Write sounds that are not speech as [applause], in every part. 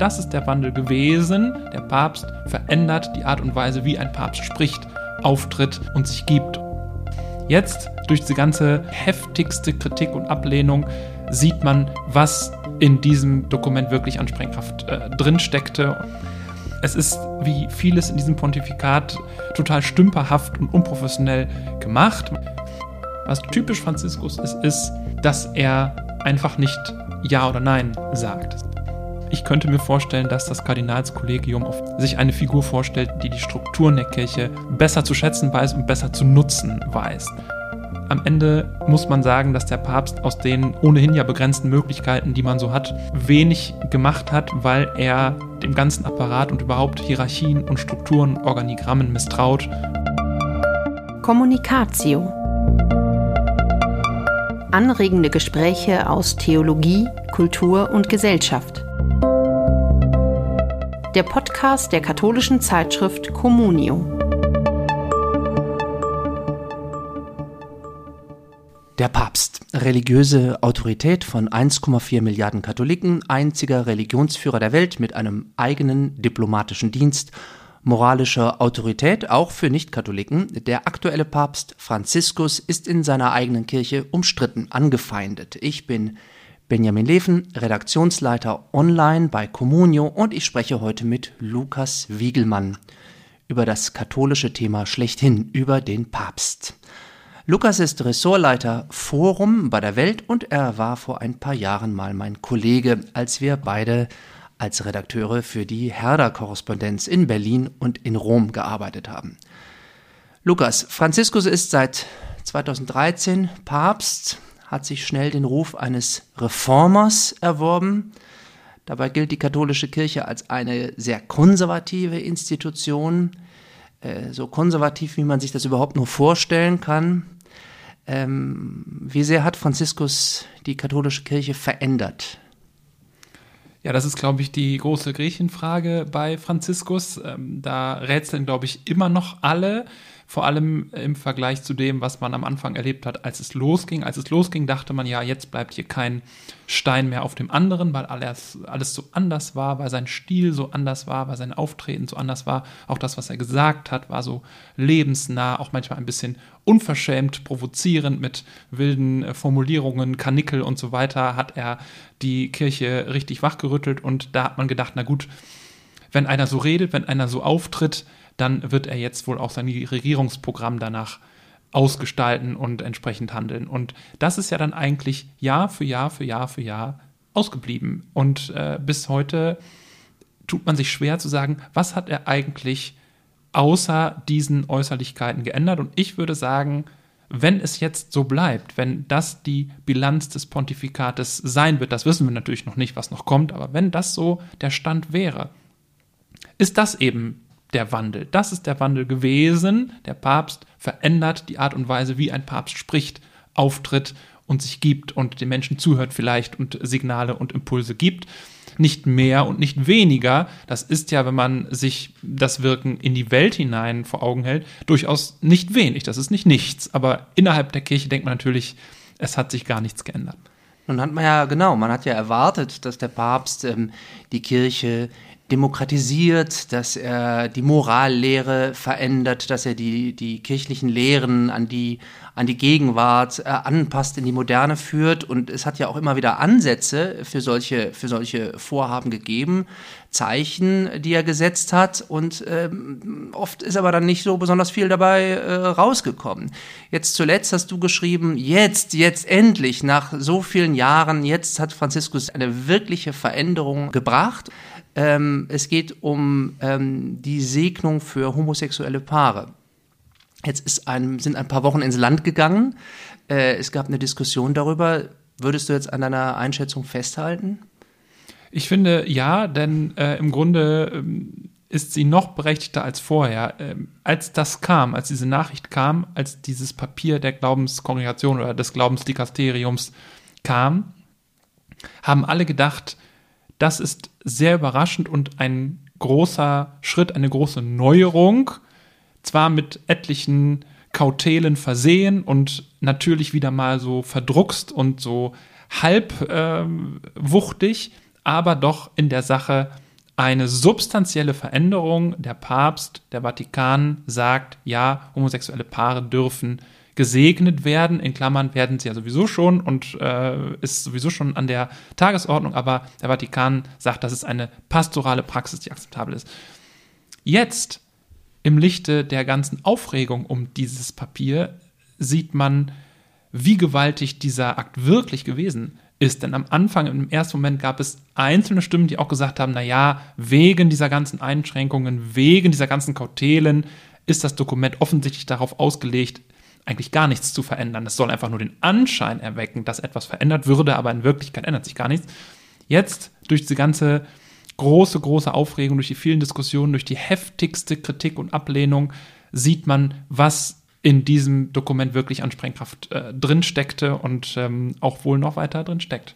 Das ist der Wandel gewesen. Der Papst verändert die Art und Weise, wie ein Papst spricht, auftritt und sich gibt. Jetzt, durch diese ganze heftigste Kritik und Ablehnung, sieht man, was in diesem Dokument wirklich an Sprengkraft äh, drin steckte. Es ist wie vieles in diesem Pontifikat total stümperhaft und unprofessionell gemacht. Was typisch Franziskus ist, ist, dass er einfach nicht Ja oder Nein sagt. Ich könnte mir vorstellen, dass das Kardinalskollegium sich eine Figur vorstellt, die die Strukturen der Kirche besser zu schätzen weiß und besser zu nutzen weiß. Am Ende muss man sagen, dass der Papst aus den ohnehin ja begrenzten Möglichkeiten, die man so hat, wenig gemacht hat, weil er dem ganzen Apparat und überhaupt Hierarchien und Strukturen, Organigrammen misstraut. Kommunikatio. Anregende Gespräche aus Theologie, Kultur und Gesellschaft. Der Podcast der katholischen Zeitschrift Communio. Der Papst, religiöse Autorität von 1,4 Milliarden Katholiken, einziger Religionsführer der Welt mit einem eigenen diplomatischen Dienst, moralische Autorität auch für Nichtkatholiken. Der aktuelle Papst Franziskus ist in seiner eigenen Kirche umstritten, angefeindet. Ich bin Benjamin Leven, Redaktionsleiter online bei Communio und ich spreche heute mit Lukas Wiegelmann über das katholische Thema schlechthin, über den Papst. Lukas ist Ressortleiter Forum bei der Welt und er war vor ein paar Jahren mal mein Kollege, als wir beide als Redakteure für die Herder-Korrespondenz in Berlin und in Rom gearbeitet haben. Lukas, Franziskus ist seit 2013 Papst, hat sich schnell den Ruf eines Reformers erworben. Dabei gilt die katholische Kirche als eine sehr konservative Institution, äh, so konservativ, wie man sich das überhaupt nur vorstellen kann. Ähm, wie sehr hat Franziskus die katholische Kirche verändert? Ja, das ist, glaube ich, die große Griechenfrage bei Franziskus. Ähm, da rätseln, glaube ich, immer noch alle vor allem im Vergleich zu dem, was man am Anfang erlebt hat, als es losging. Als es losging, dachte man, ja, jetzt bleibt hier kein Stein mehr auf dem anderen, weil alles, alles so anders war, weil sein Stil so anders war, weil sein Auftreten so anders war. Auch das, was er gesagt hat, war so lebensnah, auch manchmal ein bisschen unverschämt, provozierend mit wilden äh, Formulierungen, Kanickel und so weiter, hat er die Kirche richtig wachgerüttelt und da hat man gedacht, na gut, wenn einer so redet, wenn einer so auftritt, dann wird er jetzt wohl auch sein Regierungsprogramm danach ausgestalten und entsprechend handeln. Und das ist ja dann eigentlich Jahr für Jahr für Jahr für Jahr ausgeblieben. Und äh, bis heute tut man sich schwer zu sagen, was hat er eigentlich außer diesen Äußerlichkeiten geändert. Und ich würde sagen, wenn es jetzt so bleibt, wenn das die Bilanz des Pontifikates sein wird, das wissen wir natürlich noch nicht, was noch kommt, aber wenn das so der Stand wäre, ist das eben der Wandel. Das ist der Wandel gewesen. Der Papst verändert die Art und Weise, wie ein Papst spricht, auftritt und sich gibt und den Menschen zuhört vielleicht und Signale und Impulse gibt. Nicht mehr und nicht weniger. Das ist ja, wenn man sich das Wirken in die Welt hinein vor Augen hält, durchaus nicht wenig. Das ist nicht nichts. Aber innerhalb der Kirche denkt man natürlich, es hat sich gar nichts geändert. Nun hat man ja, genau, man hat ja erwartet, dass der Papst ähm, die Kirche demokratisiert, dass er die Morallehre verändert, dass er die, die kirchlichen Lehren an die, an die Gegenwart äh, anpasst, in die Moderne führt. Und es hat ja auch immer wieder Ansätze für solche, für solche Vorhaben gegeben, Zeichen, die er gesetzt hat. Und ähm, oft ist aber dann nicht so besonders viel dabei äh, rausgekommen. Jetzt zuletzt hast du geschrieben, jetzt, jetzt endlich, nach so vielen Jahren, jetzt hat Franziskus eine wirkliche Veränderung gebracht. Ähm, es geht um ähm, die Segnung für homosexuelle Paare. Jetzt ein, sind ein paar Wochen ins Land gegangen. Äh, es gab eine Diskussion darüber. Würdest du jetzt an deiner Einschätzung festhalten? Ich finde ja, denn äh, im Grunde ähm, ist sie noch berechtigter als vorher. Ähm, als das kam, als diese Nachricht kam, als dieses Papier der Glaubenskongregation oder des Glaubensdikasteriums kam, haben alle gedacht, das ist sehr überraschend und ein großer Schritt, eine große Neuerung. Zwar mit etlichen Kautelen versehen und natürlich wieder mal so verdruckst und so halb äh, wuchtig, aber doch in der Sache eine substanzielle Veränderung. Der Papst, der Vatikan sagt, ja, homosexuelle Paare dürfen gesegnet werden. In Klammern werden sie ja sowieso schon und äh, ist sowieso schon an der Tagesordnung, aber der Vatikan sagt, das ist eine pastorale Praxis, die akzeptabel ist. Jetzt, im Lichte der ganzen Aufregung um dieses Papier, sieht man, wie gewaltig dieser Akt wirklich gewesen ist. Denn am Anfang, im ersten Moment gab es einzelne Stimmen, die auch gesagt haben, naja, wegen dieser ganzen Einschränkungen, wegen dieser ganzen Kautelen ist das Dokument offensichtlich darauf ausgelegt, eigentlich gar nichts zu verändern. Es soll einfach nur den Anschein erwecken, dass etwas verändert würde, aber in Wirklichkeit ändert sich gar nichts. Jetzt, durch diese ganze große, große Aufregung, durch die vielen Diskussionen, durch die heftigste Kritik und Ablehnung, sieht man, was in diesem Dokument wirklich an Sprengkraft äh, drin und ähm, auch wohl noch weiter drin steckt.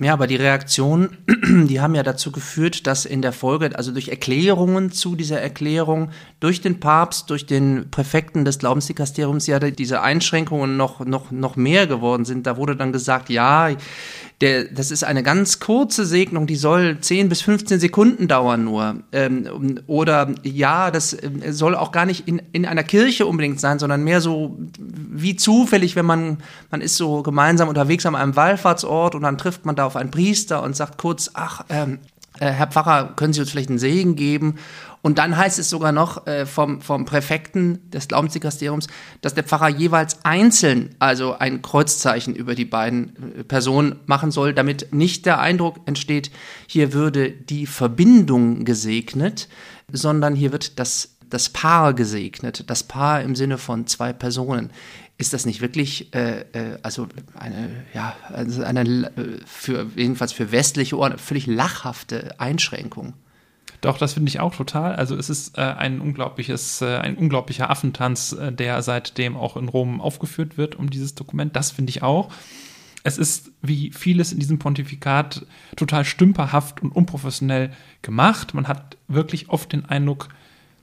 Ja, aber die Reaktionen, [clears throat] die haben ja dazu geführt, dass in der Folge, also durch Erklärungen zu dieser Erklärung, durch den Papst, durch den Präfekten des Glaubensdikasteriums ja diese Einschränkungen noch, noch, noch mehr geworden sind. Da wurde dann gesagt, ja, der, das ist eine ganz kurze Segnung, die soll 10 bis 15 Sekunden dauern nur. Ähm, oder ja, das äh, soll auch gar nicht in, in einer Kirche unbedingt sein, sondern mehr so wie zufällig, wenn man, man ist so gemeinsam unterwegs an einem Wallfahrtsort und dann trifft man da auf einen Priester und sagt kurz, ach, ähm, äh, Herr Pfarrer, können Sie uns vielleicht einen Segen geben? Und dann heißt es sogar noch äh, vom, vom Präfekten des Glaubensdikasteriums, dass der Pfarrer jeweils einzeln, also ein Kreuzzeichen über die beiden äh, Personen machen soll, damit nicht der Eindruck entsteht, hier würde die Verbindung gesegnet, sondern hier wird das, das Paar gesegnet. Das Paar im Sinne von zwei Personen. Ist das nicht wirklich, äh, äh, also eine, ja, also eine, äh, für, jedenfalls für westliche Ohren, völlig lachhafte Einschränkung? Doch, das finde ich auch total. Also es ist äh, ein unglaubliches, äh, ein unglaublicher Affentanz, äh, der seitdem auch in Rom aufgeführt wird um dieses Dokument. Das finde ich auch. Es ist wie vieles in diesem Pontifikat total stümperhaft und unprofessionell gemacht. Man hat wirklich oft den Eindruck,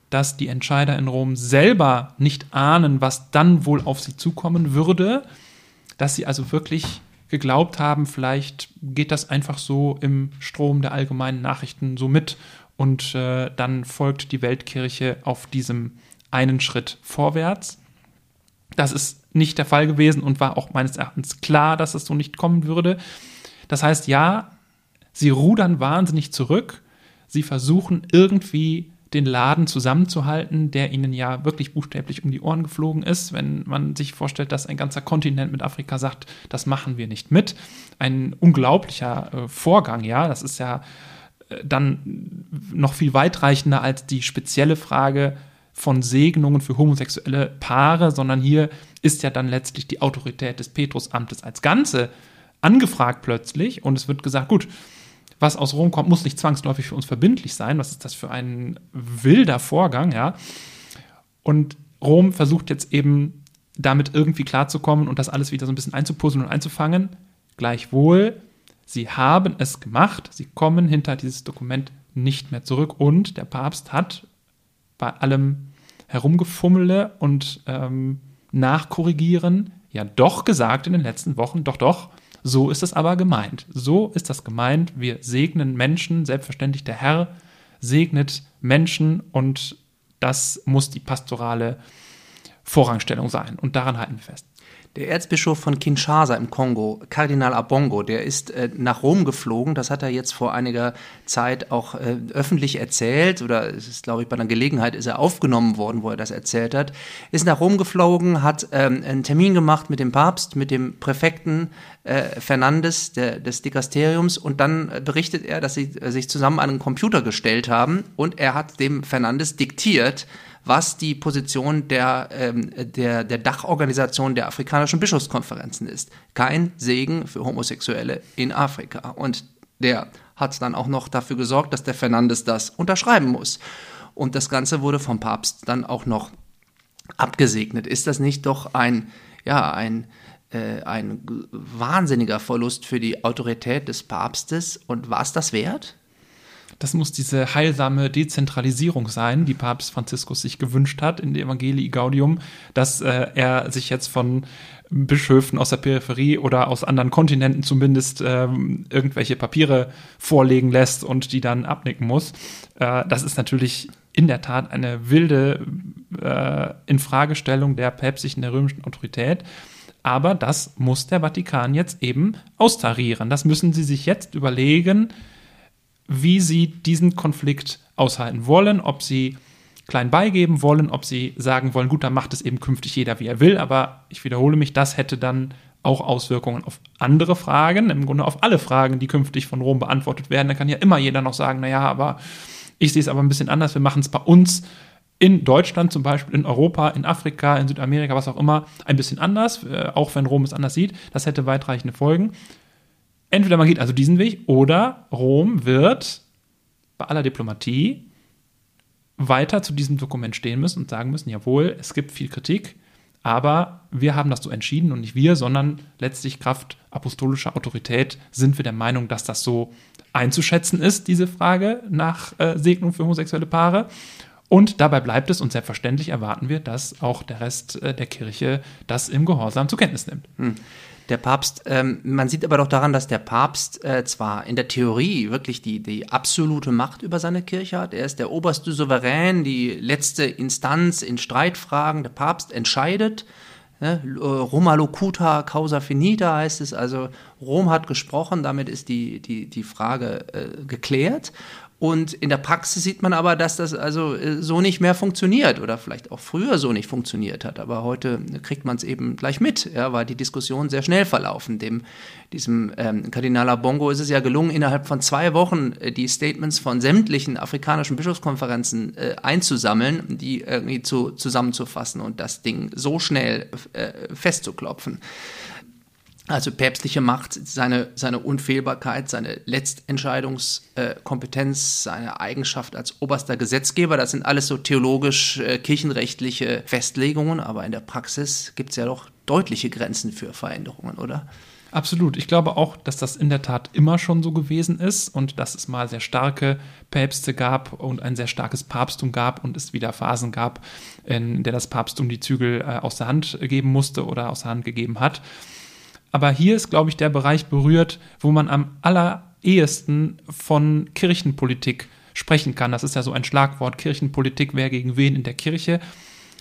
dass die Entscheider in Rom selber nicht ahnen, was dann wohl auf sie zukommen würde, dass sie also wirklich geglaubt haben, vielleicht geht das einfach so im Strom der allgemeinen Nachrichten so mit und äh, dann folgt die Weltkirche auf diesem einen Schritt vorwärts. Das ist nicht der Fall gewesen und war auch meines Erachtens klar, dass es so nicht kommen würde. Das heißt, ja, sie rudern wahnsinnig zurück. Sie versuchen irgendwie den Laden zusammenzuhalten, der ihnen ja wirklich buchstäblich um die Ohren geflogen ist, wenn man sich vorstellt, dass ein ganzer Kontinent mit Afrika sagt, das machen wir nicht mit. Ein unglaublicher äh, Vorgang, ja, das ist ja dann noch viel weitreichender als die spezielle Frage von Segnungen für homosexuelle Paare, sondern hier ist ja dann letztlich die Autorität des Petrusamtes als Ganze angefragt plötzlich und es wird gesagt, gut, was aus Rom kommt, muss nicht zwangsläufig für uns verbindlich sein. Was ist das für ein wilder Vorgang, ja? Und Rom versucht jetzt eben damit irgendwie klarzukommen und das alles wieder so ein bisschen einzupuzzeln und einzufangen. Gleichwohl Sie haben es gemacht, sie kommen hinter dieses Dokument nicht mehr zurück und der Papst hat bei allem Herumgefummele und ähm, Nachkorrigieren ja doch gesagt in den letzten Wochen, doch, doch, so ist es aber gemeint. So ist das gemeint. Wir segnen Menschen, selbstverständlich der Herr segnet Menschen und das muss die pastorale Vorrangstellung sein. Und daran halten wir fest. Der Erzbischof von Kinshasa im Kongo, Kardinal Abongo, der ist äh, nach Rom geflogen. Das hat er jetzt vor einiger Zeit auch äh, öffentlich erzählt oder es ist, glaube ich, bei einer Gelegenheit ist er aufgenommen worden, wo er das erzählt hat. Ist nach Rom geflogen, hat ähm, einen Termin gemacht mit dem Papst, mit dem Präfekten äh, Fernandes der, des Dikasteriums und dann berichtet er, dass sie äh, sich zusammen an einen Computer gestellt haben und er hat dem Fernandes diktiert, was die Position der, ähm, der, der Dachorganisation der afrikanischen Bischofskonferenzen ist. Kein Segen für Homosexuelle in Afrika. Und der hat dann auch noch dafür gesorgt, dass der Fernandes das unterschreiben muss. Und das Ganze wurde vom Papst dann auch noch abgesegnet. Ist das nicht doch ein, ja, ein, äh, ein wahnsinniger Verlust für die Autorität des Papstes? Und war es das wert? Das muss diese heilsame Dezentralisierung sein, die Papst Franziskus sich gewünscht hat in der Evangelii Gaudium, dass äh, er sich jetzt von Bischöfen aus der Peripherie oder aus anderen Kontinenten zumindest ähm, irgendwelche Papiere vorlegen lässt und die dann abnicken muss. Äh, das ist natürlich in der Tat eine wilde äh, Infragestellung der päpstlichen, der römischen Autorität. Aber das muss der Vatikan jetzt eben austarieren. Das müssen sie sich jetzt überlegen, wie sie diesen Konflikt aushalten wollen, ob sie klein beigeben wollen, ob sie sagen wollen, gut, dann macht es eben künftig jeder, wie er will. Aber ich wiederhole mich, das hätte dann auch Auswirkungen auf andere Fragen, im Grunde auf alle Fragen, die künftig von Rom beantwortet werden. Da kann ja immer jeder noch sagen, naja, aber ich sehe es aber ein bisschen anders, wir machen es bei uns in Deutschland zum Beispiel, in Europa, in Afrika, in Südamerika, was auch immer, ein bisschen anders, äh, auch wenn Rom es anders sieht. Das hätte weitreichende Folgen. Entweder man geht also diesen Weg oder Rom wird bei aller Diplomatie weiter zu diesem Dokument stehen müssen und sagen müssen, jawohl, es gibt viel Kritik, aber wir haben das so entschieden und nicht wir, sondern letztlich Kraft apostolischer Autorität sind wir der Meinung, dass das so einzuschätzen ist, diese Frage nach äh, Segnung für homosexuelle Paare. Und dabei bleibt es und selbstverständlich erwarten wir, dass auch der Rest äh, der Kirche das im Gehorsam zur Kenntnis nimmt. Hm der Papst, ähm, man sieht aber doch daran, dass der Papst äh, zwar in der Theorie wirklich die, die absolute Macht über seine Kirche hat, er ist der oberste Souverän, die letzte Instanz in Streitfragen, der Papst entscheidet. Ne? Roma locuta causa finita heißt es, also Rom hat gesprochen, damit ist die, die, die Frage äh, geklärt. Und in der Praxis sieht man aber, dass das also äh, so nicht mehr funktioniert oder vielleicht auch früher so nicht funktioniert hat. Aber heute kriegt man es eben gleich mit, ja, weil die Diskussion sehr schnell verlaufen. Dem, diesem ähm, Kardinal Abongo ist es ja gelungen, innerhalb von zwei Wochen äh, die Statements von sämtlichen afrikanischen Bischofskonferenzen äh, einzusammeln, die irgendwie zu, zusammenzufassen und das Ding so schnell äh, festzuklopfen. Also päpstliche Macht, seine, seine Unfehlbarkeit, seine Letztentscheidungskompetenz, seine Eigenschaft als oberster Gesetzgeber, das sind alles so theologisch-kirchenrechtliche äh, Festlegungen, aber in der Praxis gibt es ja doch deutliche Grenzen für Veränderungen, oder? Absolut. Ich glaube auch, dass das in der Tat immer schon so gewesen ist und dass es mal sehr starke Päpste gab und ein sehr starkes Papsttum gab und es wieder Phasen gab, in der das Papsttum die Zügel äh, aus der Hand geben musste oder aus der Hand gegeben hat. Aber hier ist, glaube ich, der Bereich berührt, wo man am allerehesten von Kirchenpolitik sprechen kann. Das ist ja so ein Schlagwort, Kirchenpolitik, wer gegen wen in der Kirche.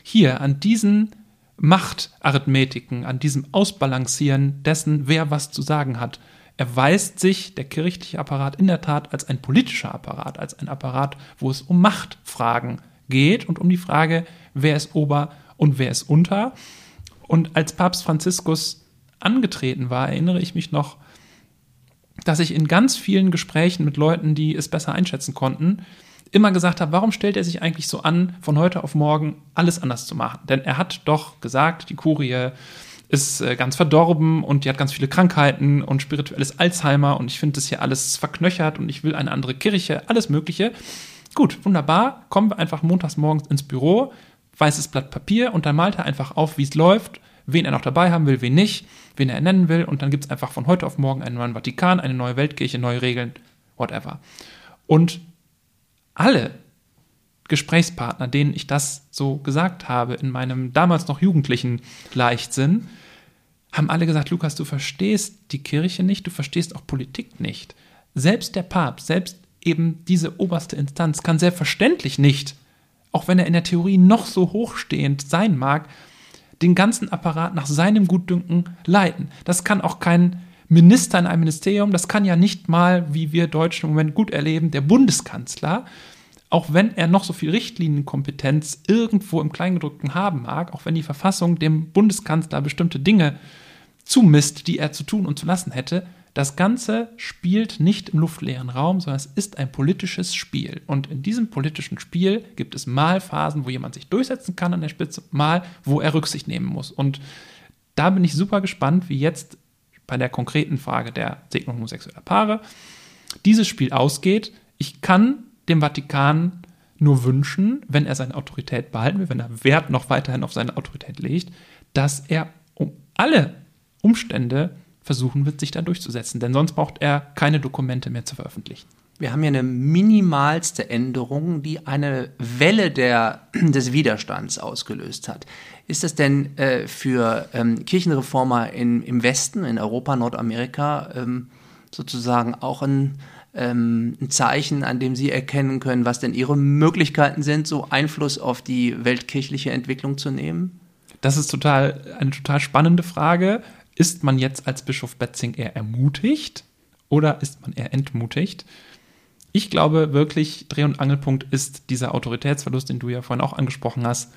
Hier an diesen Machtarithmetiken, an diesem Ausbalancieren dessen, wer was zu sagen hat, erweist sich der kirchliche Apparat in der Tat als ein politischer Apparat, als ein Apparat, wo es um Machtfragen geht und um die Frage, wer ist Ober und wer ist Unter. Und als Papst Franziskus angetreten war, erinnere ich mich noch, dass ich in ganz vielen Gesprächen mit Leuten, die es besser einschätzen konnten, immer gesagt habe, warum stellt er sich eigentlich so an, von heute auf morgen alles anders zu machen? Denn er hat doch gesagt, die Kurie ist äh, ganz verdorben und die hat ganz viele Krankheiten und spirituelles Alzheimer und ich finde das hier alles verknöchert und ich will eine andere Kirche, alles Mögliche. Gut, wunderbar, kommen wir einfach montags morgens ins Büro, weißes Blatt Papier und dann malt er einfach auf, wie es läuft wen er noch dabei haben will, wen nicht, wen er ernennen will. Und dann gibt es einfach von heute auf morgen einen neuen Vatikan, eine neue Weltkirche, neue Regeln, whatever. Und alle Gesprächspartner, denen ich das so gesagt habe, in meinem damals noch jugendlichen Leichtsinn, haben alle gesagt, Lukas, du verstehst die Kirche nicht, du verstehst auch Politik nicht. Selbst der Papst, selbst eben diese oberste Instanz kann selbstverständlich nicht, auch wenn er in der Theorie noch so hochstehend sein mag, den ganzen Apparat nach seinem Gutdünken leiten. Das kann auch kein Minister in einem Ministerium, das kann ja nicht mal, wie wir Deutschen im Moment gut erleben, der Bundeskanzler, auch wenn er noch so viel Richtlinienkompetenz irgendwo im Kleingedruckten haben mag, auch wenn die Verfassung dem Bundeskanzler bestimmte Dinge zumisst, die er zu tun und zu lassen hätte, das Ganze spielt nicht im luftleeren Raum, sondern es ist ein politisches Spiel. Und in diesem politischen Spiel gibt es mal Phasen, wo jemand sich durchsetzen kann an der Spitze, mal, wo er Rücksicht nehmen muss. Und da bin ich super gespannt, wie jetzt bei der konkreten Frage der Segnung homosexueller Paare dieses Spiel ausgeht. Ich kann dem Vatikan nur wünschen, wenn er seine Autorität behalten will, wenn er Wert noch weiterhin auf seine Autorität legt, dass er um alle Umstände versuchen wird, sich da durchzusetzen. Denn sonst braucht er keine Dokumente mehr zu veröffentlichen. wir haben hier eine minimalste Änderung, die eine Welle der, [clears throat] des Widerstands ausgelöst hat. Ist das denn äh, für ähm, Kirchenreformer in, im Westen, in Europa, Nordamerika, ähm, sozusagen auch ein, ähm, ein Zeichen, an dem Sie erkennen können, was denn Ihre Möglichkeiten sind, so Einfluss auf die weltkirchliche Entwicklung zu nehmen? Das ist total eine total spannende Frage. Ist man jetzt als Bischof Betzing eher ermutigt oder ist man eher entmutigt? Ich glaube wirklich, Dreh- und Angelpunkt ist dieser Autoritätsverlust, den du ja vorhin auch angesprochen hast.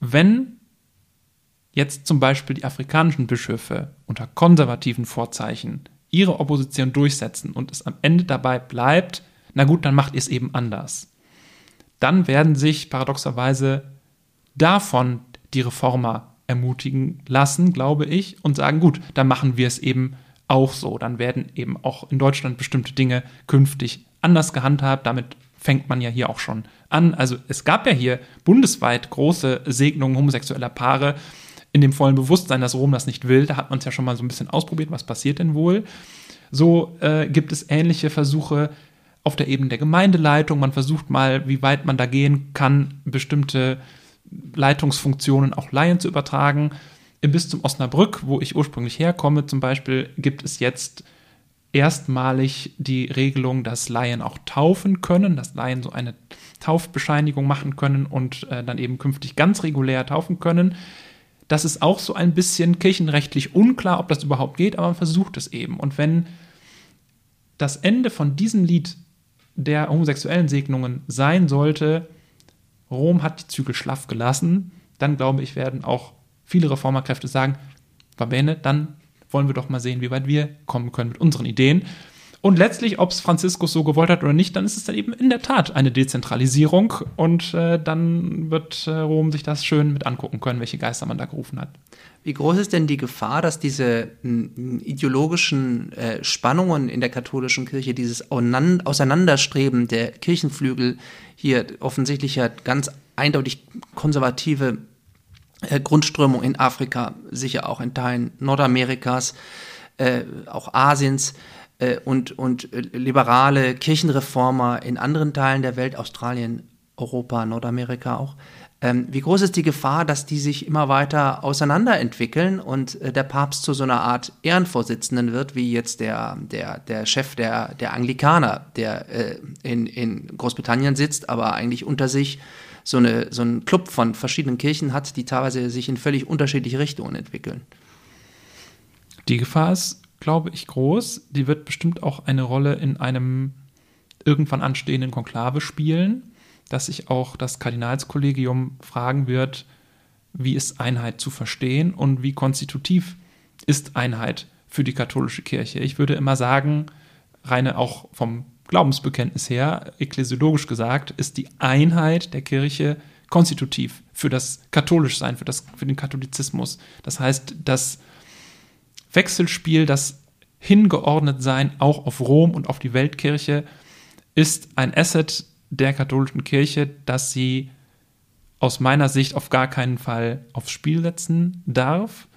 Wenn jetzt zum Beispiel die afrikanischen Bischöfe unter konservativen Vorzeichen ihre Opposition durchsetzen und es am Ende dabei bleibt, na gut, dann macht ihr es eben anders. Dann werden sich paradoxerweise davon die Reformer ermutigen lassen, glaube ich, und sagen, gut, dann machen wir es eben auch so. Dann werden eben auch in Deutschland bestimmte Dinge künftig anders gehandhabt. Damit fängt man ja hier auch schon an. Also es gab ja hier bundesweit große Segnungen homosexueller Paare in dem vollen Bewusstsein, dass Rom das nicht will. Da hat man es ja schon mal so ein bisschen ausprobiert, was passiert denn wohl. So äh, gibt es ähnliche Versuche auf der Ebene der Gemeindeleitung. Man versucht mal, wie weit man da gehen kann, bestimmte Leitungsfunktionen auch Laien zu übertragen. Im Bistum Osnabrück, wo ich ursprünglich herkomme, zum Beispiel, gibt es jetzt erstmalig die Regelung, dass Laien auch taufen können, dass Laien so eine Taufbescheinigung machen können und äh, dann eben künftig ganz regulär taufen können. Das ist auch so ein bisschen kirchenrechtlich unklar, ob das überhaupt geht, aber man versucht es eben. Und wenn das Ende von diesem Lied der homosexuellen Segnungen sein sollte, Rom hat die Zügel schlaff gelassen, dann glaube ich, werden auch viele Reformerkräfte sagen, Verbände, dann wollen wir doch mal sehen, wie weit wir kommen können mit unseren Ideen. Und letztlich, ob es Franziskus so gewollt hat oder nicht, dann ist es dann eben in der Tat eine Dezentralisierung und äh, dann wird äh, Rom sich das schön mit angucken können, welche Geister man da gerufen hat. Wie groß ist denn die Gefahr, dass diese ideologischen äh, Spannungen in der katholischen Kirche, dieses Auseinanderstreben der Kirchenflügel hier offensichtlich ja ganz eindeutig konservative äh, Grundströmung in Afrika, sicher auch in Teilen Nordamerikas, äh, auch Asiens äh, und, und liberale Kirchenreformer in anderen Teilen der Welt, Australien, Europa, Nordamerika auch. Ähm, wie groß ist die Gefahr, dass die sich immer weiter auseinanderentwickeln und äh, der Papst zu so einer Art Ehrenvorsitzenden wird, wie jetzt der, der, der Chef der, der Anglikaner, der äh, in, in Großbritannien sitzt, aber eigentlich unter sich so, eine, so einen Club von verschiedenen Kirchen hat, die teilweise sich in völlig unterschiedliche Richtungen entwickeln. Die Gefahr ist, glaube ich, groß. Die wird bestimmt auch eine Rolle in einem irgendwann anstehenden Konklave spielen, dass sich auch das Kardinalskollegium fragen wird, wie ist Einheit zu verstehen und wie konstitutiv ist Einheit für die katholische Kirche. Ich würde immer sagen, reine auch vom Glaubensbekenntnis her, ekklesiologisch gesagt, ist die Einheit der Kirche konstitutiv für das Katholischsein, für, für den Katholizismus. Das heißt, das Wechselspiel, das Hingeordnetsein auch auf Rom und auf die Weltkirche ist ein Asset der katholischen Kirche, das sie aus meiner Sicht auf gar keinen Fall aufs Spiel setzen darf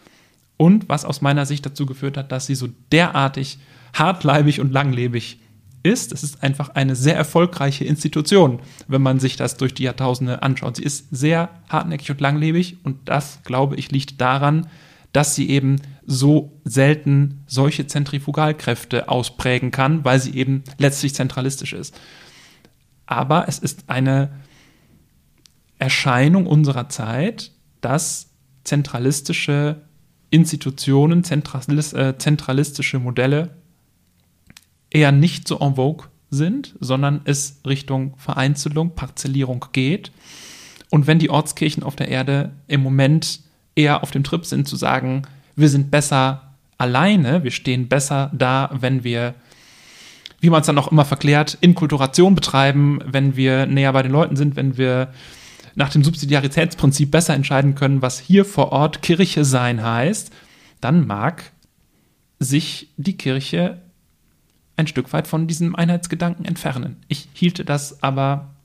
und was aus meiner Sicht dazu geführt hat, dass sie so derartig hartleibig und langlebig ist. Es ist einfach eine sehr erfolgreiche Institution, wenn man sich das durch die Jahrtausende anschaut. Sie ist sehr hartnäckig und langlebig und das, glaube ich, liegt daran, dass sie eben so selten solche Zentrifugalkräfte ausprägen kann, weil sie eben letztlich zentralistisch ist. Aber es ist eine Erscheinung unserer Zeit, dass zentralistische Institutionen, äh, zentralistische Modelle eher nicht so en vogue sind, sondern es Richtung Vereinzelung, Parzellierung geht. Und wenn die Ortskirchen auf der Erde im Moment eher auf dem Trip sind zu sagen, wir sind besser alleine, wir stehen besser da, wenn wir, wie man es dann auch immer verklärt, Inkulturation betreiben, wenn wir näher bei den Leuten sind, wenn wir nach dem Subsidiaritätsprinzip besser entscheiden können, was hier vor Ort Kirche sein heißt, dann mag sich die Kirche ein Stück weit von diesem Einheitsgedanken entfernen. Ich hielte das aber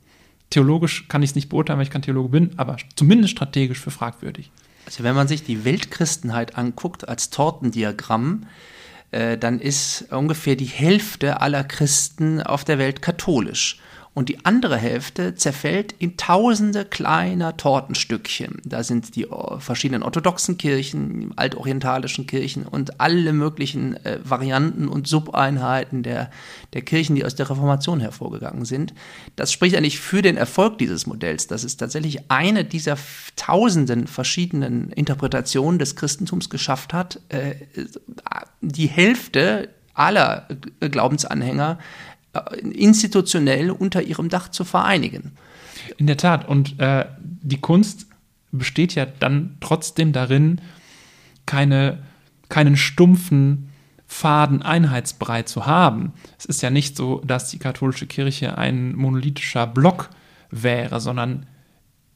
theologisch, kann ich es nicht beurteilen, weil ich kein Theologe bin, aber zumindest strategisch für fragwürdig. Also wenn man sich die Weltchristenheit anguckt als Tortendiagramm, dann ist ungefähr die Hälfte aller Christen auf der Welt katholisch und die andere Hälfte zerfällt in tausende kleiner Tortenstückchen. Da sind die äh, verschiedenen orthodoxen Kirchen, altorientalischen Kirchen und alle möglichen äh, Varianten und Subeinheiten der, der Kirchen, die aus der Reformation hervorgegangen sind. Das spricht eigentlich für den Erfolg dieses Modells, dass es tatsächlich eine dieser tausenden verschiedenen Interpretationen des Christentums geschafft hat, äh, die Hälfte aller Glaubensanhänger institutionell unter ihrem Dach zu vereinigen. In der Tat. Und äh, die Kunst besteht ja dann trotzdem darin, keine, keinen stumpfen Faden Einheitsbrei zu haben. Es ist ja nicht so, dass die katholische Kirche ein monolithischer Block wäre, sondern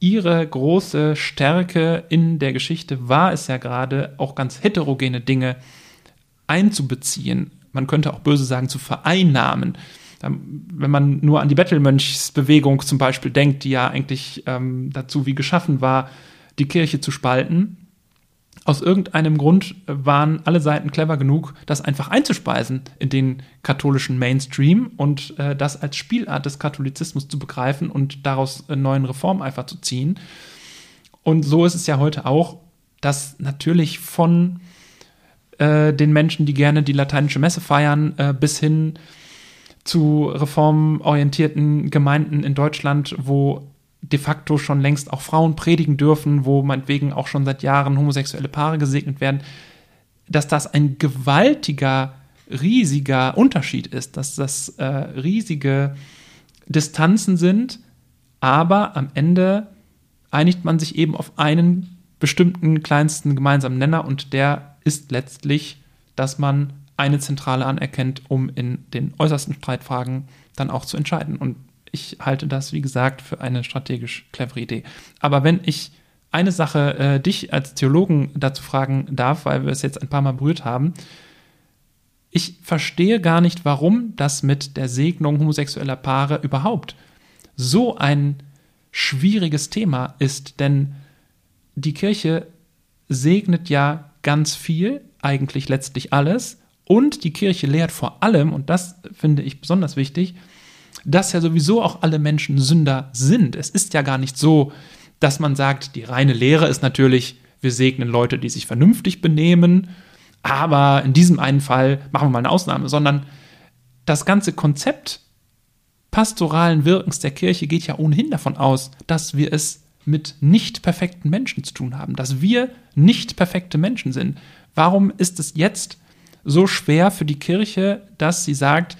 ihre große Stärke in der Geschichte war es ja gerade, auch ganz heterogene Dinge einzubeziehen. Man könnte auch böse sagen, zu vereinnahmen wenn man nur an die Bettelmönchsbewegung zum Beispiel denkt, die ja eigentlich ähm, dazu wie geschaffen war, die Kirche zu spalten, aus irgendeinem Grund waren alle Seiten clever genug, das einfach einzuspeisen in den katholischen Mainstream und äh, das als Spielart des Katholizismus zu begreifen und daraus einen neuen Reformeifer zu ziehen. Und so ist es ja heute auch, dass natürlich von äh, den Menschen, die gerne die lateinische Messe feiern, äh, bis hin zu reformorientierten Gemeinden in Deutschland, wo de facto schon längst auch Frauen predigen dürfen, wo meinetwegen auch schon seit Jahren homosexuelle Paare gesegnet werden, dass das ein gewaltiger, riesiger Unterschied ist, dass das äh, riesige Distanzen sind, aber am Ende einigt man sich eben auf einen bestimmten kleinsten gemeinsamen Nenner und der ist letztlich, dass man eine Zentrale anerkennt, um in den äußersten Streitfragen dann auch zu entscheiden. Und ich halte das, wie gesagt, für eine strategisch clevere Idee. Aber wenn ich eine Sache äh, dich als Theologen dazu fragen darf, weil wir es jetzt ein paar Mal berührt haben, ich verstehe gar nicht, warum das mit der Segnung homosexueller Paare überhaupt so ein schwieriges Thema ist, denn die Kirche segnet ja ganz viel, eigentlich letztlich alles, und die Kirche lehrt vor allem, und das finde ich besonders wichtig, dass ja sowieso auch alle Menschen Sünder sind. Es ist ja gar nicht so, dass man sagt, die reine Lehre ist natürlich, wir segnen Leute, die sich vernünftig benehmen, aber in diesem einen Fall machen wir mal eine Ausnahme, sondern das ganze Konzept pastoralen Wirkens der Kirche geht ja ohnehin davon aus, dass wir es mit nicht perfekten Menschen zu tun haben, dass wir nicht perfekte Menschen sind. Warum ist es jetzt so schwer für die Kirche, dass sie sagt,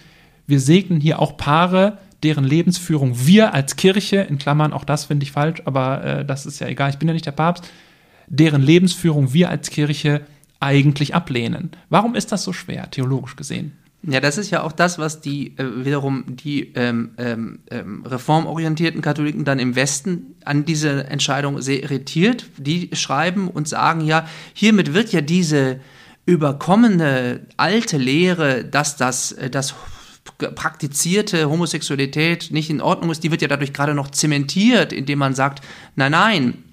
wir segnen hier auch Paare, deren Lebensführung wir als Kirche, in Klammern, auch das finde ich falsch, aber äh, das ist ja egal, ich bin ja nicht der Papst, deren Lebensführung wir als Kirche eigentlich ablehnen. Warum ist das so schwer, theologisch gesehen? Ja, das ist ja auch das, was die äh, wiederum die ähm, ähm, ähm reformorientierten Katholiken dann im Westen an diese Entscheidung sehr irritiert. Die schreiben und sagen ja, hiermit wird ja diese überkommene alte Lehre, dass das, äh, das praktizierte Homosexualität nicht in Ordnung ist, die wird ja dadurch gerade noch zementiert, indem man sagt, nein, nein,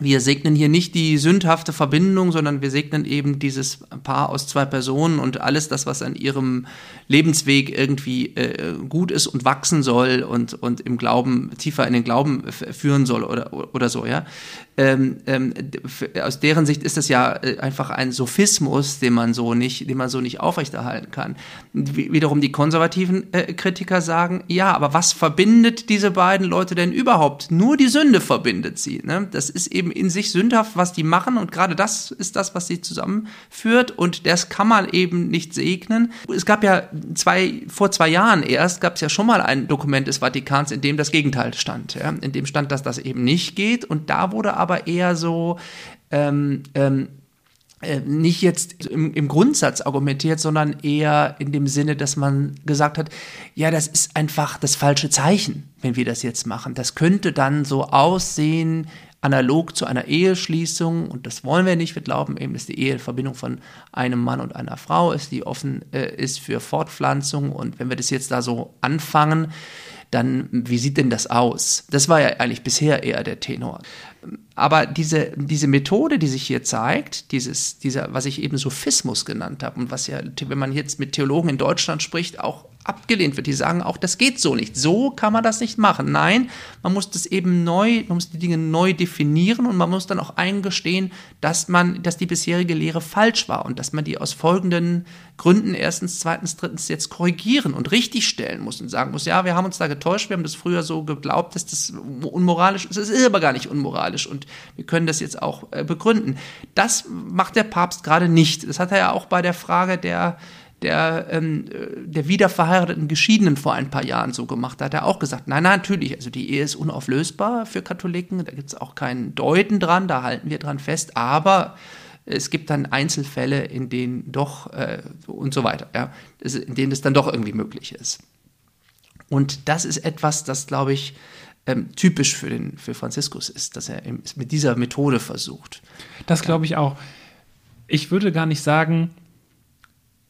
wir segnen hier nicht die sündhafte Verbindung, sondern wir segnen eben dieses Paar aus zwei Personen und alles das, was an ihrem Lebensweg irgendwie äh, gut ist und wachsen soll und, und im Glauben, tiefer in den Glauben führen soll oder, oder so, ja. Ähm, ähm, aus deren Sicht ist das ja äh, einfach ein Sophismus, den man so nicht, den man so nicht aufrechterhalten kann. Wiederum die konservativen äh, Kritiker sagen, ja, aber was verbindet diese beiden Leute denn überhaupt? Nur die Sünde verbindet sie. Ne? Das ist eben in sich sündhaft, was die machen und gerade das ist das, was sie zusammenführt und das kann man eben nicht segnen. Es gab ja zwei, vor zwei Jahren erst, gab es ja schon mal ein Dokument des Vatikans, in dem das Gegenteil stand, ja? in dem stand, dass das eben nicht geht und da wurde aber eher so ähm, ähm, äh, nicht jetzt im, im, Grundsatz argumentiert, sondern eher in dem Sinne, dass man gesagt hat, ja, das ist einfach das falsche Zeichen, wenn wir das jetzt machen. Das könnte dann so aussehen, analog zu einer Eheschließung, und das wollen wir nicht. Wir glauben eben, dass die Ehe Verbindung von einem Mann und einer Frau ist, die offen äh, ist für Fortpflanzung. Und wenn wir das jetzt da so anfangen, dann wie sieht denn das aus? Das war ja eigentlich bisher eher der Tenor. Aber diese, diese Methode, die sich hier zeigt, dieses, dieser, was ich eben Sophismus genannt habe und was ja, wenn man jetzt mit Theologen in Deutschland spricht, auch abgelehnt wird. Die sagen auch, das geht so nicht. So kann man das nicht machen. Nein, man muss das eben neu, man muss die Dinge neu definieren und man muss dann auch eingestehen, dass man, dass die bisherige Lehre falsch war und dass man die aus folgenden Gründen erstens, zweitens, drittens jetzt korrigieren und richtigstellen muss und sagen muss, ja, wir haben uns da getäuscht, wir haben das früher so geglaubt, dass das unmoralisch ist. Es ist aber gar nicht unmoralisch und wir können das jetzt auch äh, begründen. Das macht der Papst gerade nicht. Das hat er ja auch bei der Frage der der, ähm, der wiederverheirateten Geschiedenen vor ein paar Jahren so gemacht. Da hat er auch gesagt, nein, nein, natürlich, also die Ehe ist unauflösbar für Katholiken, da gibt es auch kein Deuten dran, da halten wir dran fest, aber es gibt dann Einzelfälle, in denen doch äh, und so weiter, ja, in denen es dann doch irgendwie möglich ist. Und das ist etwas, das, glaube ich, ähm, typisch für, den, für Franziskus ist, dass er es mit dieser Methode versucht. Das glaube ich auch. Ich würde gar nicht sagen,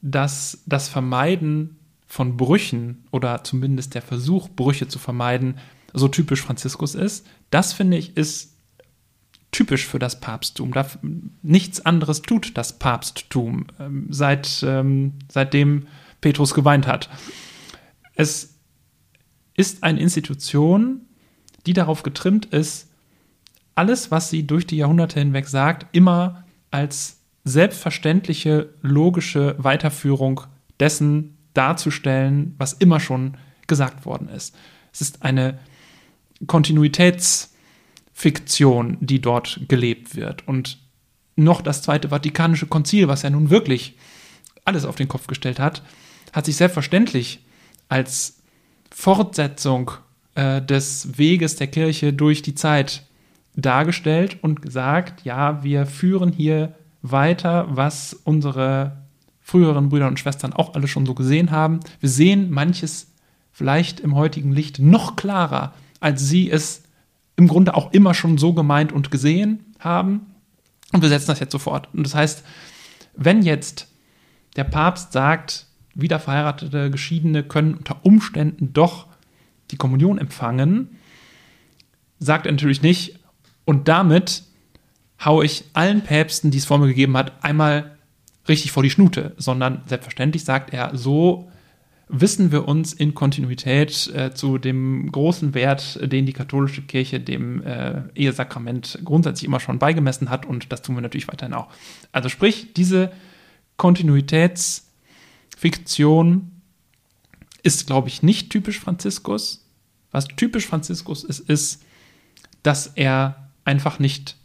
dass das Vermeiden von Brüchen oder zumindest der Versuch, Brüche zu vermeiden, so typisch Franziskus ist. Das finde ich ist typisch für das Papsttum. Da, nichts anderes tut das Papsttum, ähm, seit, ähm, seitdem Petrus geweint hat. Es ist eine Institution, die darauf getrimmt ist, alles, was sie durch die Jahrhunderte hinweg sagt, immer als selbstverständliche, logische Weiterführung dessen darzustellen, was immer schon gesagt worden ist. Es ist eine Kontinuitätsfiktion, die dort gelebt wird. Und noch das Zweite Vatikanische Konzil, was ja nun wirklich alles auf den Kopf gestellt hat, hat sich selbstverständlich als Fortsetzung äh, des Weges der Kirche durch die Zeit dargestellt und gesagt, ja, wir führen hier weiter, was unsere früheren Brüder und Schwestern auch alle schon so gesehen haben. Wir sehen manches vielleicht im heutigen Licht noch klarer, als sie es im Grunde auch immer schon so gemeint und gesehen haben. Und wir setzen das jetzt sofort. Und das heißt, wenn jetzt der Papst sagt, wieder verheiratete Geschiedene können unter Umständen doch die Kommunion empfangen, sagt er natürlich nicht, und damit haue ich allen Päpsten, die es vor mir gegeben hat, einmal richtig vor die Schnute, sondern selbstverständlich sagt er, so wissen wir uns in Kontinuität äh, zu dem großen Wert, den die katholische Kirche dem äh, Ehesakrament grundsätzlich immer schon beigemessen hat und das tun wir natürlich weiterhin auch. Also sprich, diese Kontinuitätsfiktion ist, glaube ich, nicht typisch Franziskus. Was typisch Franziskus ist, ist, dass er einfach nicht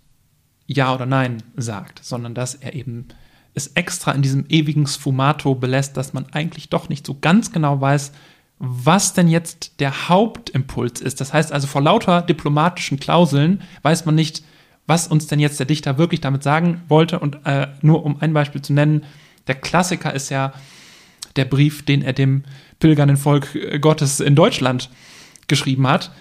ja oder Nein sagt, sondern dass er eben es extra in diesem ewigen Sfumato belässt, dass man eigentlich doch nicht so ganz genau weiß, was denn jetzt der Hauptimpuls ist. Das heißt also, vor lauter diplomatischen Klauseln weiß man nicht, was uns denn jetzt der Dichter wirklich damit sagen wollte. Und äh, nur um ein Beispiel zu nennen, der Klassiker ist ja der Brief, den er dem pilgernden Volk äh, Gottes in Deutschland geschrieben hat,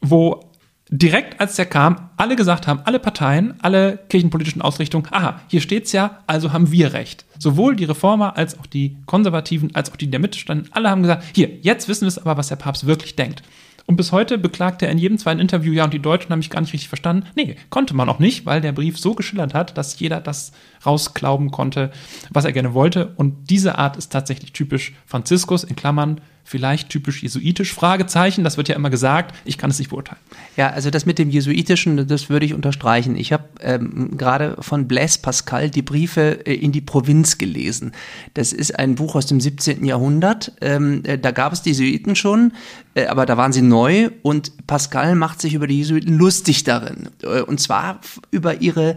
wo direkt als der kam, alle gesagt haben, alle Parteien, alle kirchenpolitischen Ausrichtungen, aha, hier steht's ja, also haben wir recht. Sowohl die Reformer als auch die Konservativen, als auch die, die der Mitte standen, alle haben gesagt, hier, jetzt wissen wir es aber, was der Papst wirklich denkt. Und bis heute beklagt er in jedem zweiten Interview, ja, und die Deutschen haben mich gar nicht richtig verstanden. Nee, konnte man auch nicht, weil der Brief so geschildert hat, dass jeder das rausglauben konnte, was er gerne wollte. Und diese Art ist tatsächlich typisch Franziskus, in Klammern, vielleicht typisch jesuitisch? Fragezeichen, das wird ja immer gesagt. Ich kann es nicht beurteilen. Ja, also das mit dem Jesuitischen, das würde ich unterstreichen. Ich habe ähm, gerade von Blaise Pascal die Briefe äh, in die Provinz gelesen. Das ist ein Buch aus dem 17. Jahrhundert. Ähm, äh, da gab es die Jesuiten schon, äh, aber da waren sie neu und Pascal macht sich über die Jesuiten lustig darin. Äh, und zwar über ihre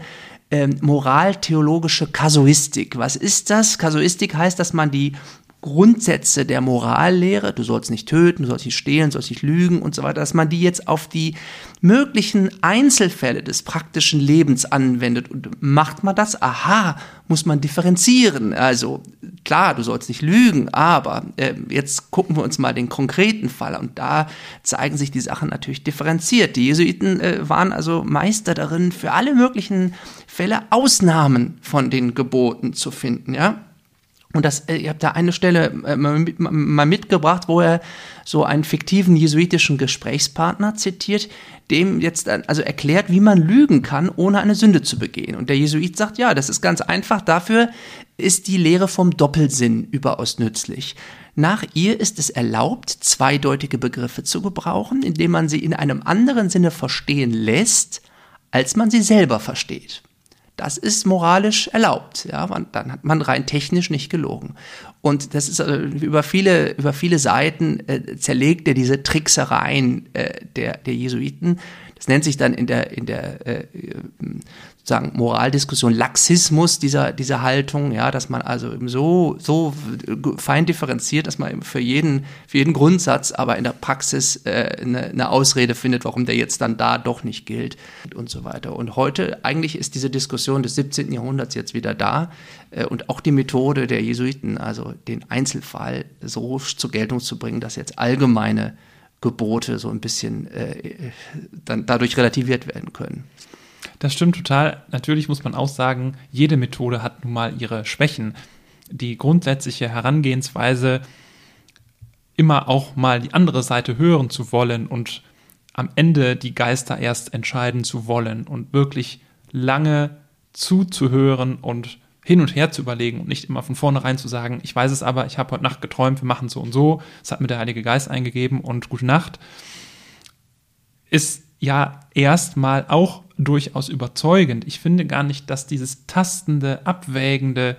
ähm, moraltheologische Kasuistik. Was ist das? Kasuistik heißt, dass man die Grundsätze der Morallehre, du sollst nicht töten, du sollst nicht stehlen, du sollst nicht lügen und so weiter, dass man die jetzt auf die möglichen Einzelfälle des praktischen Lebens anwendet. Und macht man das? Aha, muss man differenzieren. Also klar, du sollst nicht lügen, aber äh, jetzt gucken wir uns mal den konkreten Fall und da zeigen sich die Sachen natürlich differenziert. Die Jesuiten äh, waren also Meister darin, für alle möglichen Fälle Ausnahmen von den Geboten zu finden, ja. Und das, äh, ihr habt da eine Stelle äh, mal mitgebracht, wo er so einen fiktiven jesuitischen Gesprächspartner zitiert, dem jetzt also erklärt, wie man lügen kann, ohne eine Sünde zu begehen. Und der Jesuit sagt, ja, das ist ganz einfach. Dafür ist die Lehre vom Doppelsinn überaus nützlich. Nach ihr ist es erlaubt, zweideutige Begriffe zu gebrauchen, indem man sie in einem anderen Sinne verstehen lässt, als man sie selber versteht. Das ist moralisch erlaubt. Ja, man, dann hat man rein technisch nicht gelogen. Und das ist äh, über viele, über viele Seiten äh, zerlegt er diese Tricksereien äh, der, der Jesuiten. Das nennt sich dann in der, in der äh, sozusagen Moraldiskussion Laxismus dieser, dieser Haltung, ja, dass man also eben so, so fein differenziert, dass man eben für jeden, für jeden Grundsatz aber in der Praxis äh, eine, eine Ausrede findet, warum der jetzt dann da doch nicht gilt und so weiter. Und heute eigentlich ist diese Diskussion des 17. Jahrhunderts jetzt wieder da äh, und auch die Methode der Jesuiten, also den Einzelfall so zur Geltung zu bringen, dass jetzt allgemeine Gebote so ein bisschen äh, dann dadurch relativiert werden können. Das stimmt total. Natürlich muss man auch sagen, jede Methode hat nun mal ihre Schwächen. Die grundsätzliche Herangehensweise, immer auch mal die andere Seite hören zu wollen und am Ende die Geister erst entscheiden zu wollen und wirklich lange zuzuhören und hin und her zu überlegen und nicht immer von vornherein zu sagen, ich weiß es aber, ich habe heute Nacht geträumt, wir machen so und so, es hat mir der Heilige Geist eingegeben und gute Nacht, ist ja erstmal auch durchaus überzeugend. Ich finde gar nicht, dass dieses tastende, abwägende,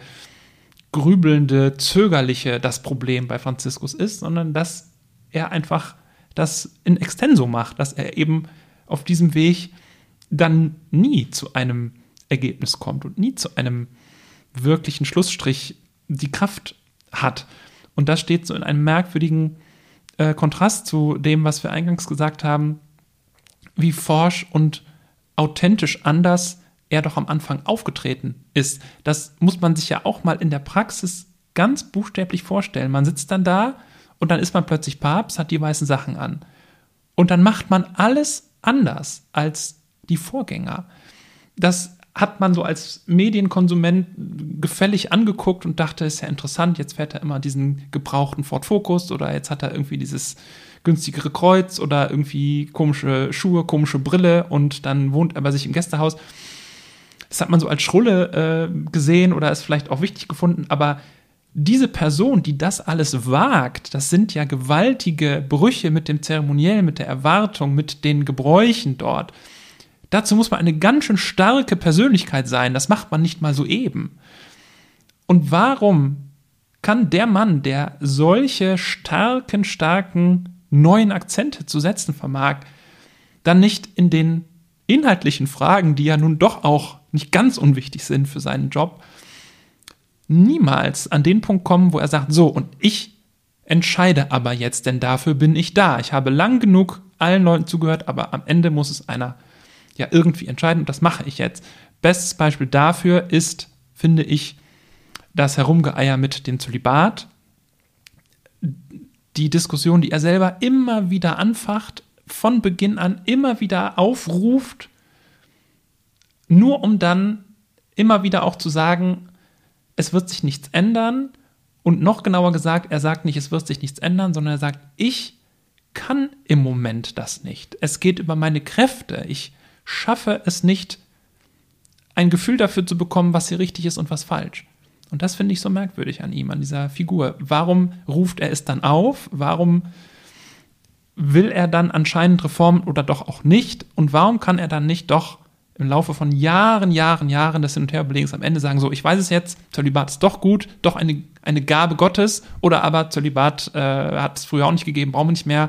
grübelnde, zögerliche das Problem bei Franziskus ist, sondern dass er einfach das in extenso macht, dass er eben auf diesem Weg dann nie zu einem Ergebnis kommt und nie zu einem wirklichen Schlussstrich die Kraft hat. Und das steht so in einem merkwürdigen äh, Kontrast zu dem, was wir eingangs gesagt haben, wie forsch und authentisch anders er doch am Anfang aufgetreten ist. Das muss man sich ja auch mal in der Praxis ganz buchstäblich vorstellen. Man sitzt dann da und dann ist man plötzlich Papst, hat die weißen Sachen an. Und dann macht man alles anders als die Vorgänger. Das hat man so als Medienkonsument gefällig angeguckt und dachte, ist ja interessant, jetzt fährt er immer diesen gebrauchten Ford Focus oder jetzt hat er irgendwie dieses günstigere Kreuz oder irgendwie komische Schuhe, komische Brille und dann wohnt er bei sich im Gästehaus. Das hat man so als Schrulle äh, gesehen oder ist vielleicht auch wichtig gefunden, aber diese Person, die das alles wagt, das sind ja gewaltige Brüche mit dem Zeremoniell, mit der Erwartung, mit den Gebräuchen dort. Dazu muss man eine ganz schön starke Persönlichkeit sein. Das macht man nicht mal so eben. Und warum kann der Mann, der solche starken, starken neuen Akzente zu setzen vermag, dann nicht in den inhaltlichen Fragen, die ja nun doch auch nicht ganz unwichtig sind für seinen Job, niemals an den Punkt kommen, wo er sagt, so, und ich entscheide aber jetzt, denn dafür bin ich da. Ich habe lang genug allen Leuten zugehört, aber am Ende muss es einer ja irgendwie entscheiden und das mache ich jetzt. Bestes Beispiel dafür ist, finde ich, das Herumgeeier mit dem Zölibat die Diskussion, die er selber immer wieder anfacht, von Beginn an immer wieder aufruft, nur um dann immer wieder auch zu sagen, es wird sich nichts ändern. Und noch genauer gesagt, er sagt nicht, es wird sich nichts ändern, sondern er sagt, ich kann im Moment das nicht. Es geht über meine Kräfte. Ich schaffe es nicht, ein Gefühl dafür zu bekommen, was hier richtig ist und was falsch. Und das finde ich so merkwürdig an ihm, an dieser Figur. Warum ruft er es dann auf? Warum will er dann anscheinend Reformen oder doch auch nicht? Und warum kann er dann nicht doch im Laufe von Jahren, Jahren, Jahren des Hin- und Herbelegens am Ende sagen, so, ich weiß es jetzt, Zölibat ist doch gut, doch eine, eine Gabe Gottes, oder aber Zölibat äh, hat es früher auch nicht gegeben, brauchen wir nicht mehr,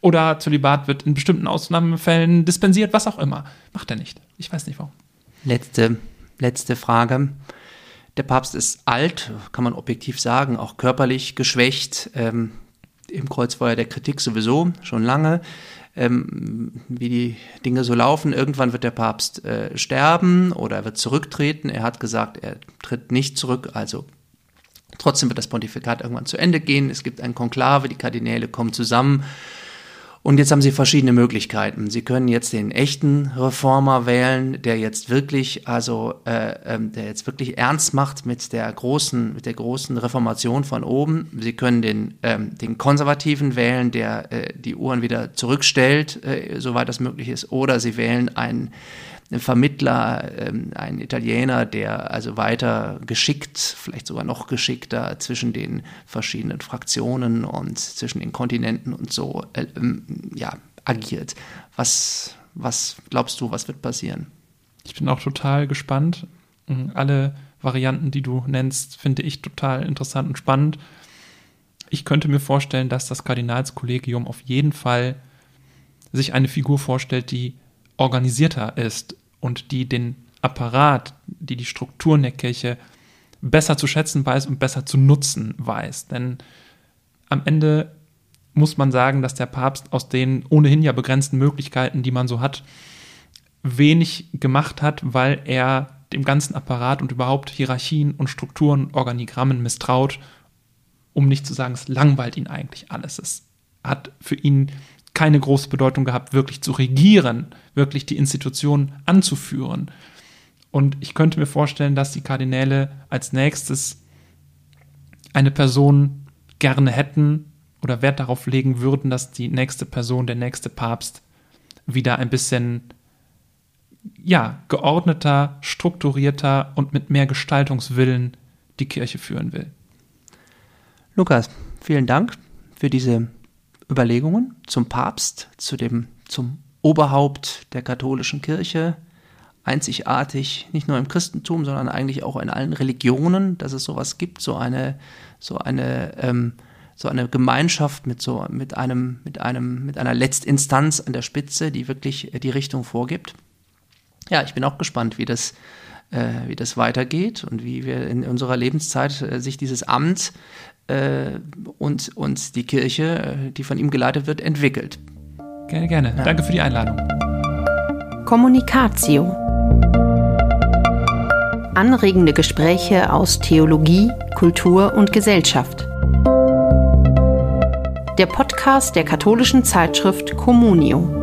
oder Zölibat wird in bestimmten Ausnahmefällen dispensiert, was auch immer. Macht er nicht. Ich weiß nicht warum. Letzte, letzte Frage. Der Papst ist alt, kann man objektiv sagen, auch körperlich geschwächt. Ähm, Im Kreuzfeuer der Kritik sowieso schon lange. Ähm, wie die Dinge so laufen. Irgendwann wird der Papst äh, sterben oder er wird zurücktreten. Er hat gesagt, er tritt nicht zurück, also trotzdem wird das Pontifikat irgendwann zu Ende gehen. Es gibt ein Konklave, die Kardinäle kommen zusammen Und jetzt haben Sie verschiedene Möglichkeiten. Sie können jetzt den echten Reformer wählen, der jetzt wirklich, also äh, ähm, der jetzt wirklich ernst macht mit der großen, mit der großen Reformation von oben. Sie können den, ähm, den Konservativen wählen, der äh, die Uhren wieder zurückstellt, äh, soweit das möglich ist. Oder Sie wählen einen ein Vermittler, ähm, ein Italiener, der also weiter geschickt, vielleicht sogar noch geschickter zwischen den verschiedenen Fraktionen und zwischen den Kontinenten und so äh, ähm, ja, agiert. Was, was glaubst du, was wird passieren? Ich bin auch total gespannt. Mhm, alle Varianten, die du nennst, finde ich total interessant und spannend. Ich könnte mir vorstellen, dass das Kardinalskollegium auf jeden Fall sich eine Figur vorstellt, die organisierter ist und die den Apparat, die die Strukturen der Kirche besser zu schätzen weiß und besser zu nutzen weiß. Denn am Ende muss man sagen, dass der Papst aus den ohnehin ja begrenzten Möglichkeiten, die man so hat, wenig gemacht hat, weil er dem ganzen Apparat und überhaupt Hierarchien und Strukturen, Organigrammen misstraut, um nicht zu sagen, es langweilt ihn eigentlich alles. Es hat für ihn keine große Bedeutung gehabt, wirklich zu regieren, wirklich die Institution anzuführen. Und ich könnte mir vorstellen, dass die Kardinäle als nächstes eine Person gerne hätten oder Wert darauf legen würden, dass die nächste Person, der nächste Papst wieder ein bisschen ja, geordneter, strukturierter und mit mehr Gestaltungswillen die Kirche führen will. Lukas, vielen Dank für diese Überlegungen zum Papst, zu dem, zum Oberhaupt der katholischen Kirche, einzigartig, nicht nur im Christentum, sondern eigentlich auch in allen Religionen, dass es sowas gibt, so eine, so eine, ähm, so eine Gemeinschaft mit so, mit einem, mit einem, mit einer Letztinstanz an der Spitze, die wirklich die Richtung vorgibt. Ja, ich bin auch gespannt, wie das, äh, wie das weitergeht und wie wir in unserer Lebenszeit äh, sich dieses Amt äh, und, und die Kirche, äh, die von ihm geleitet wird, entwickelt. Gerne, gerne. Ja. Danke für die Einladung. Kommunikatio. Anregende Gespräche aus Theologie, Kultur und Gesellschaft. Der Podcast der katholischen Zeitschrift Communio.